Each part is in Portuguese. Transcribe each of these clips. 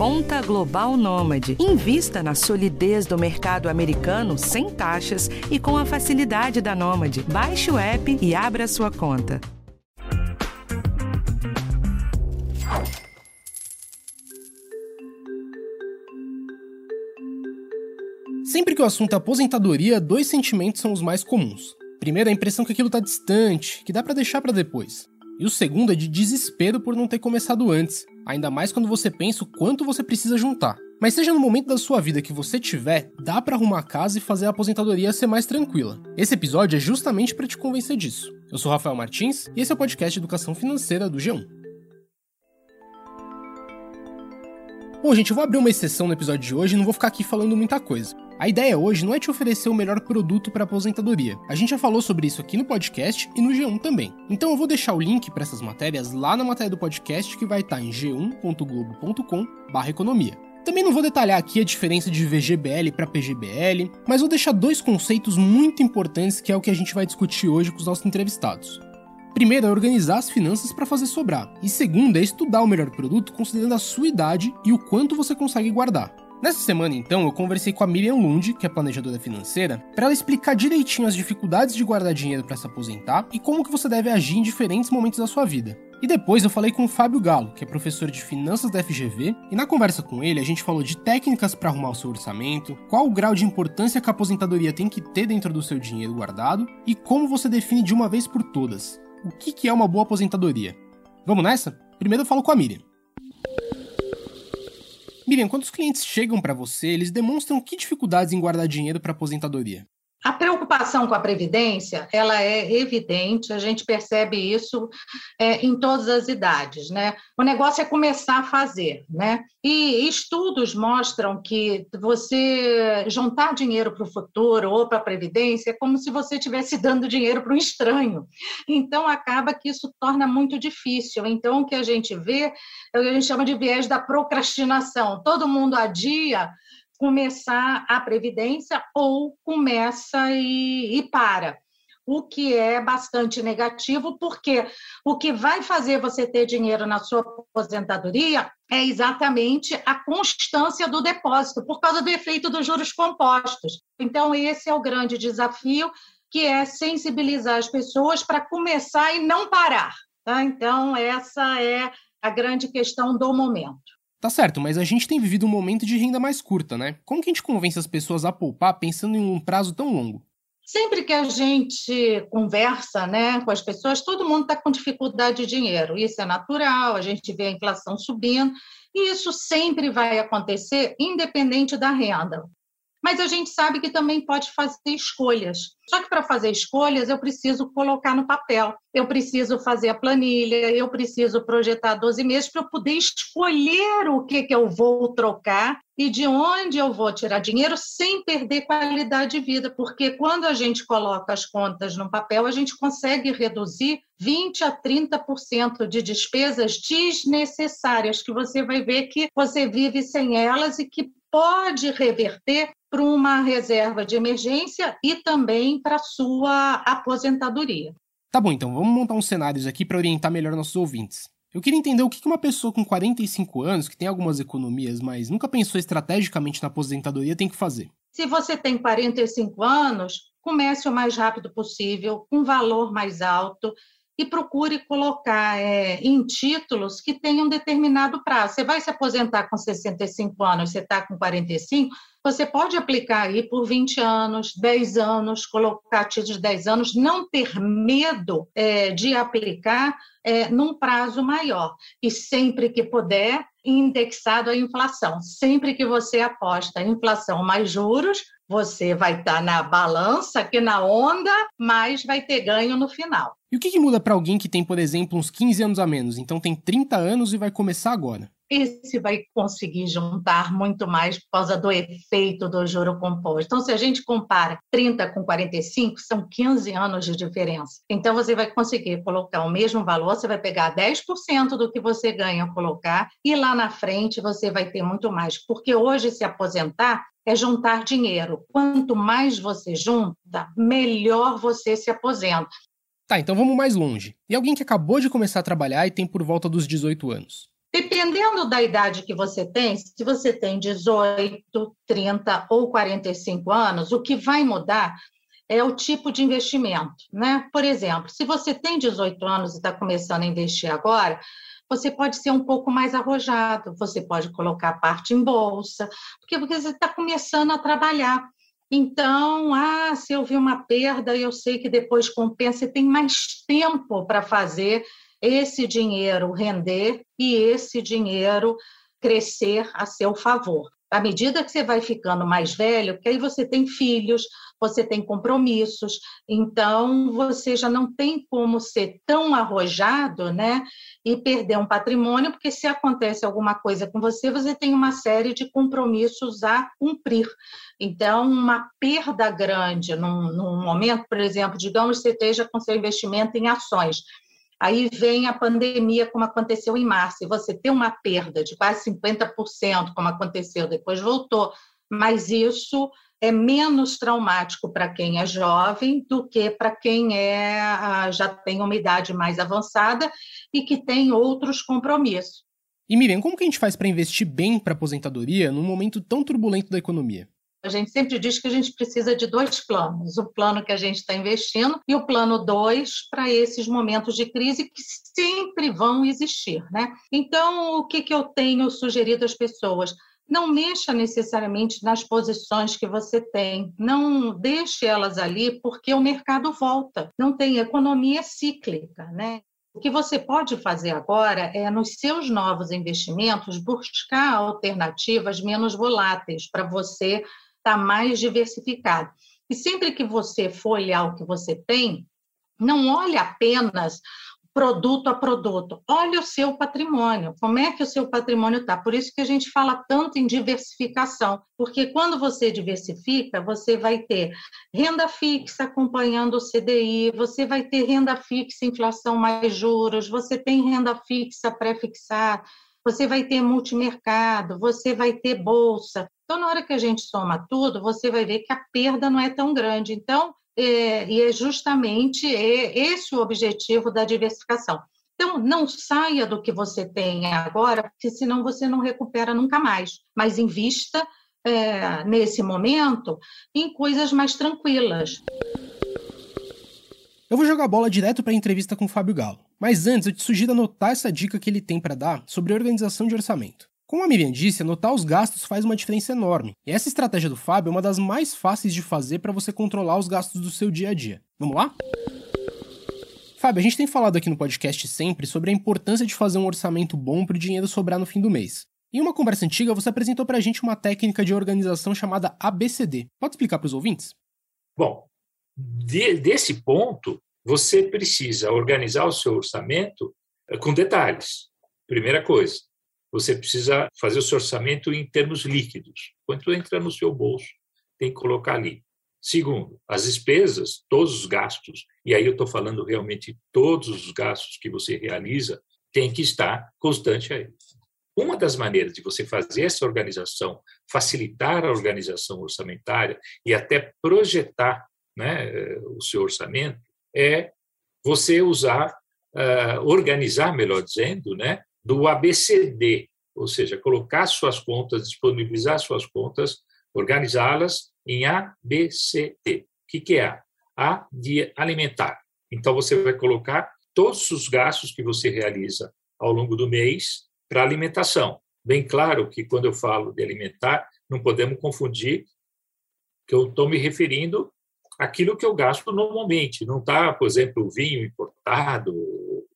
Conta Global Nômade. Invista na solidez do mercado americano sem taxas e com a facilidade da Nômade. Baixe o app e abra sua conta. Sempre que o assunto é aposentadoria, dois sentimentos são os mais comuns. Primeiro, a impressão que aquilo está distante, que dá para deixar para depois. E o segundo é de desespero por não ter começado antes, ainda mais quando você pensa o quanto você precisa juntar. Mas seja no momento da sua vida que você tiver, dá para arrumar a casa e fazer a aposentadoria ser mais tranquila. Esse episódio é justamente para te convencer disso. Eu sou Rafael Martins e esse é o podcast Educação Financeira do G1. Bom, gente, eu vou abrir uma exceção no episódio de hoje e não vou ficar aqui falando muita coisa. A ideia hoje não é te oferecer o melhor produto para aposentadoria. A gente já falou sobre isso aqui no podcast e no G1 também. Então eu vou deixar o link para essas matérias lá na matéria do podcast que vai estar tá em g1.globo.com/economia. Também não vou detalhar aqui a diferença de VGBL para PGBL, mas vou deixar dois conceitos muito importantes que é o que a gente vai discutir hoje com os nossos entrevistados. Primeiro é organizar as finanças para fazer sobrar, e segundo é estudar o melhor produto considerando a sua idade e o quanto você consegue guardar. Nessa semana, então, eu conversei com a Miriam Lund, que é planejadora financeira, para ela explicar direitinho as dificuldades de guardar dinheiro para se aposentar e como que você deve agir em diferentes momentos da sua vida. E depois eu falei com o Fábio Galo, que é professor de finanças da FGV, e na conversa com ele a gente falou de técnicas para arrumar o seu orçamento, qual o grau de importância que a aposentadoria tem que ter dentro do seu dinheiro guardado e como você define de uma vez por todas o que é uma boa aposentadoria. Vamos nessa? Primeiro eu falo com a Miriam. Miriam, quando os clientes chegam para você, eles demonstram que dificuldades em guardar dinheiro para aposentadoria? A preocupação com a previdência, ela é evidente, a gente percebe isso é, em todas as idades, né? O negócio é começar a fazer, né? E estudos mostram que você juntar dinheiro para o futuro ou para a previdência é como se você estivesse dando dinheiro para um estranho. Então acaba que isso torna muito difícil. Então o que a gente vê é o que a gente chama de viés da procrastinação. Todo mundo adia começar a previdência ou começa e, e para o que é bastante negativo, porque o que vai fazer você ter dinheiro na sua aposentadoria é exatamente a constância do depósito, por causa do efeito dos juros compostos. Então, esse é o grande desafio, que é sensibilizar as pessoas para começar e não parar. Tá? Então, essa é a grande questão do momento. Tá certo, mas a gente tem vivido um momento de renda mais curta, né? Como que a gente convence as pessoas a poupar pensando em um prazo tão longo? Sempre que a gente conversa né, com as pessoas, todo mundo está com dificuldade de dinheiro. Isso é natural, a gente vê a inflação subindo, e isso sempre vai acontecer, independente da renda mas a gente sabe que também pode fazer escolhas. Só que para fazer escolhas eu preciso colocar no papel, eu preciso fazer a planilha, eu preciso projetar 12 meses para eu poder escolher o que, que eu vou trocar e de onde eu vou tirar dinheiro sem perder qualidade de vida, porque quando a gente coloca as contas no papel, a gente consegue reduzir 20 a 30% de despesas desnecessárias que você vai ver que você vive sem elas e que pode reverter para uma reserva de emergência e também para sua aposentadoria. Tá bom, então vamos montar uns cenários aqui para orientar melhor nossos ouvintes. Eu queria entender o que uma pessoa com 45 anos, que tem algumas economias, mas nunca pensou estrategicamente na aposentadoria, tem que fazer. Se você tem 45 anos, comece o mais rápido possível, com um valor mais alto e procure colocar é, em títulos que tenham determinado prazo. Você vai se aposentar com 65 anos, você está com 45, você pode aplicar aí por 20 anos, 10 anos, colocar títulos de 10 anos, não ter medo é, de aplicar é, num prazo maior. E sempre que puder, indexado à inflação. Sempre que você aposta inflação mais juros, você vai estar tá na balança, aqui na onda, mas vai ter ganho no final. E o que, que muda para alguém que tem, por exemplo, uns 15 anos a menos, então tem 30 anos e vai começar agora? esse vai conseguir juntar muito mais por causa do efeito do juro composto. Então, se a gente compara 30 com 45, são 15 anos de diferença. Então, você vai conseguir colocar o mesmo valor, você vai pegar 10% do que você ganha colocar, e lá na frente você vai ter muito mais. Porque hoje, se aposentar, é juntar dinheiro. Quanto mais você junta, melhor você se aposenta. Tá, então vamos mais longe. E alguém que acabou de começar a trabalhar e tem por volta dos 18 anos. Dependendo da idade que você tem, se você tem 18, 30 ou 45 anos, o que vai mudar é o tipo de investimento. Né? Por exemplo, se você tem 18 anos e está começando a investir agora, você pode ser um pouco mais arrojado, você pode colocar parte em bolsa, porque, porque você está começando a trabalhar. Então, ah, se eu vi uma perda, eu sei que depois compensa, você tem mais tempo para fazer esse dinheiro render e esse dinheiro crescer a seu favor. À medida que você vai ficando mais velho, porque aí você tem filhos, você tem compromissos, então você já não tem como ser tão arrojado, né, e perder um patrimônio, porque se acontece alguma coisa com você, você tem uma série de compromissos a cumprir. Então, uma perda grande num, num momento, por exemplo, digamos que você esteja com seu investimento em ações, Aí vem a pandemia, como aconteceu em março, e você tem uma perda de quase 50%, como aconteceu, depois voltou, mas isso é menos traumático para quem é jovem do que para quem é, já tem uma idade mais avançada e que tem outros compromissos. E Miriam, como que a gente faz para investir bem para aposentadoria num momento tão turbulento da economia? A gente sempre diz que a gente precisa de dois planos: o plano que a gente está investindo e o plano dois para esses momentos de crise que sempre vão existir. Né? Então, o que, que eu tenho sugerido às pessoas? Não mexa necessariamente nas posições que você tem, não deixe elas ali, porque o mercado volta. Não tem economia cíclica, né? O que você pode fazer agora é, nos seus novos investimentos, buscar alternativas menos voláteis para você está mais diversificado. E sempre que você for olhar o que você tem, não olhe apenas produto a produto, olhe o seu patrimônio, como é que o seu patrimônio está. Por isso que a gente fala tanto em diversificação, porque quando você diversifica, você vai ter renda fixa acompanhando o CDI, você vai ter renda fixa, inflação mais juros, você tem renda fixa pré-fixada, você vai ter multimercado, você vai ter bolsa. Então, na hora que a gente soma tudo, você vai ver que a perda não é tão grande. Então, é, e é justamente esse o objetivo da diversificação. Então, não saia do que você tem agora, porque senão você não recupera nunca mais. Mas invista é, nesse momento em coisas mais tranquilas. Eu vou jogar a bola direto para a entrevista com o Fábio Galo. Mas antes, eu te sugiro anotar essa dica que ele tem para dar sobre organização de orçamento. Como a Miriam disse, anotar os gastos faz uma diferença enorme. E essa estratégia do Fábio é uma das mais fáceis de fazer para você controlar os gastos do seu dia a dia. Vamos lá? Fábio, a gente tem falado aqui no podcast sempre sobre a importância de fazer um orçamento bom para o dinheiro sobrar no fim do mês. Em uma conversa antiga, você apresentou para a gente uma técnica de organização chamada ABCD. Pode explicar para os ouvintes? Bom, de, desse ponto, você precisa organizar o seu orçamento eh, com detalhes. Primeira coisa, você precisa fazer o seu orçamento em termos líquidos. Quanto entra no seu bolso, tem que colocar ali. Segundo, as despesas, todos os gastos, e aí eu estou falando realmente todos os gastos que você realiza, tem que estar constante aí. Uma das maneiras de você fazer essa organização, facilitar a organização orçamentária e até projetar né, o seu orçamento, é você usar, uh, organizar, melhor dizendo, né, do ABCD, ou seja, colocar suas contas, disponibilizar suas contas, organizá-las em ABCD. O que, é A? A de alimentar. Então, você vai colocar todos os gastos que você realiza ao longo do mês para alimentação. Bem claro que, quando eu falo de alimentar, não podemos confundir que eu estou me referindo àquilo que eu gasto normalmente. Não está, por exemplo, vinho importado,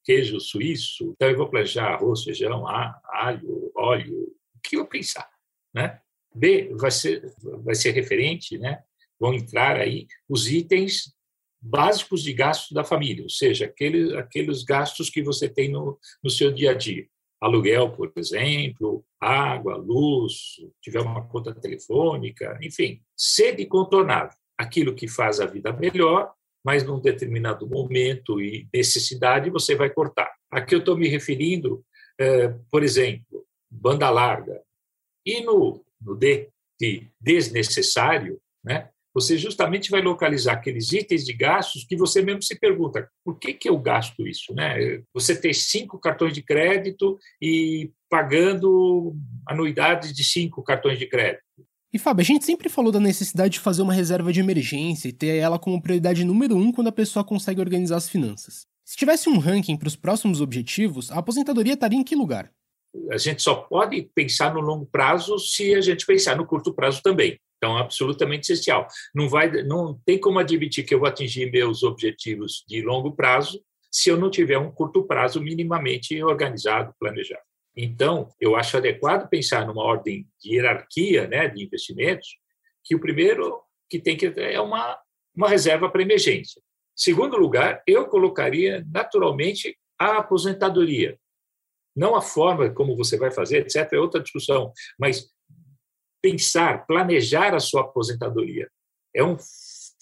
queijo suíço, então eu vou planejar arroz, feijão, alho, óleo, o que eu pensar, né? B vai ser vai ser referente, né? Vão entrar aí os itens básicos de gastos da família, ou seja, aqueles aqueles gastos que você tem no, no seu dia a dia. Aluguel, por exemplo, água, luz, tiver uma conta telefônica, enfim, sede contornável, aquilo que faz a vida melhor mas num determinado momento e necessidade você vai cortar. Aqui eu estou me referindo, é, por exemplo, banda larga. E no, no D, de desnecessário, né, você justamente vai localizar aqueles itens de gastos que você mesmo se pergunta, por que, que eu gasto isso? Né? Você tem cinco cartões de crédito e pagando anuidades de cinco cartões de crédito. E Fábio, a gente sempre falou da necessidade de fazer uma reserva de emergência e ter ela como prioridade número um quando a pessoa consegue organizar as finanças. Se tivesse um ranking para os próximos objetivos, a aposentadoria estaria em que lugar? A gente só pode pensar no longo prazo se a gente pensar no curto prazo também. Então, absolutamente essencial. Não vai, não tem como admitir que eu vou atingir meus objetivos de longo prazo se eu não tiver um curto prazo minimamente organizado, planejado. Então, eu acho adequado pensar numa ordem de hierarquia, né, de investimentos, que o primeiro que tem que é uma uma reserva para emergência. Segundo lugar, eu colocaria naturalmente a aposentadoria. Não a forma como você vai fazer, etc., é outra discussão, mas pensar, planejar a sua aposentadoria é um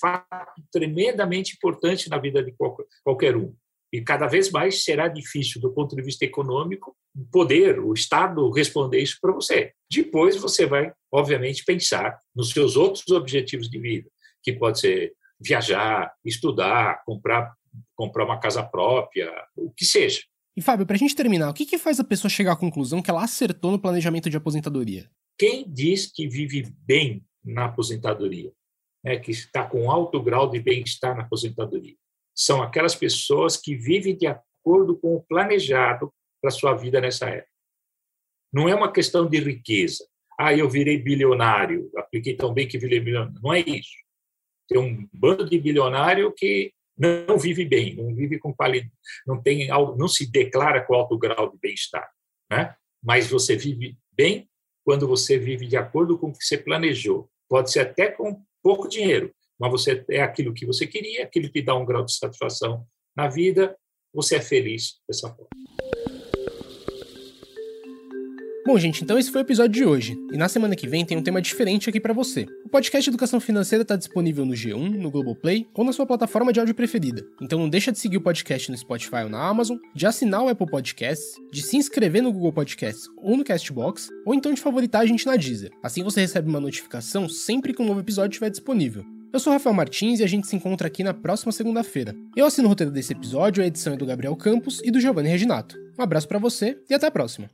fato tremendamente importante na vida de qualquer um. E cada vez mais será difícil, do ponto de vista econômico, poder, o Estado, responder isso para você. Depois você vai, obviamente, pensar nos seus outros objetivos de vida, que pode ser viajar, estudar, comprar, comprar uma casa própria, o que seja. E Fábio, para a gente terminar, o que, que faz a pessoa chegar à conclusão que ela acertou no planejamento de aposentadoria? Quem diz que vive bem na aposentadoria, né, que está com alto grau de bem-estar na aposentadoria, são aquelas pessoas que vivem de acordo com o planejado para sua vida nessa época. Não é uma questão de riqueza. Ah, eu virei bilionário, apliquei tão bem que virei bilionário. Não é isso. Tem um bando de bilionário que não vive bem, não vive com qualidade, não tem, não se declara com alto grau de bem-estar, né? Mas você vive bem quando você vive de acordo com o que você planejou. Pode ser até com pouco dinheiro, mas você é aquilo que você queria, aquilo que dá um grau de satisfação na vida, você é feliz dessa forma. Bom, gente, então esse foi o episódio de hoje. E na semana que vem tem um tema diferente aqui para você. O podcast Educação Financeira está disponível no G1, no Globoplay ou na sua plataforma de áudio preferida. Então não deixa de seguir o podcast no Spotify ou na Amazon, de assinar o Apple Podcasts, de se inscrever no Google Podcasts ou no Castbox, ou então de favoritar a gente na Deezer. Assim você recebe uma notificação sempre que um novo episódio estiver disponível. Eu sou Rafael Martins e a gente se encontra aqui na próxima segunda-feira. Eu assino o roteiro desse episódio, a edição é do Gabriel Campos e do Giovanni Reginato. Um abraço para você e até a próxima.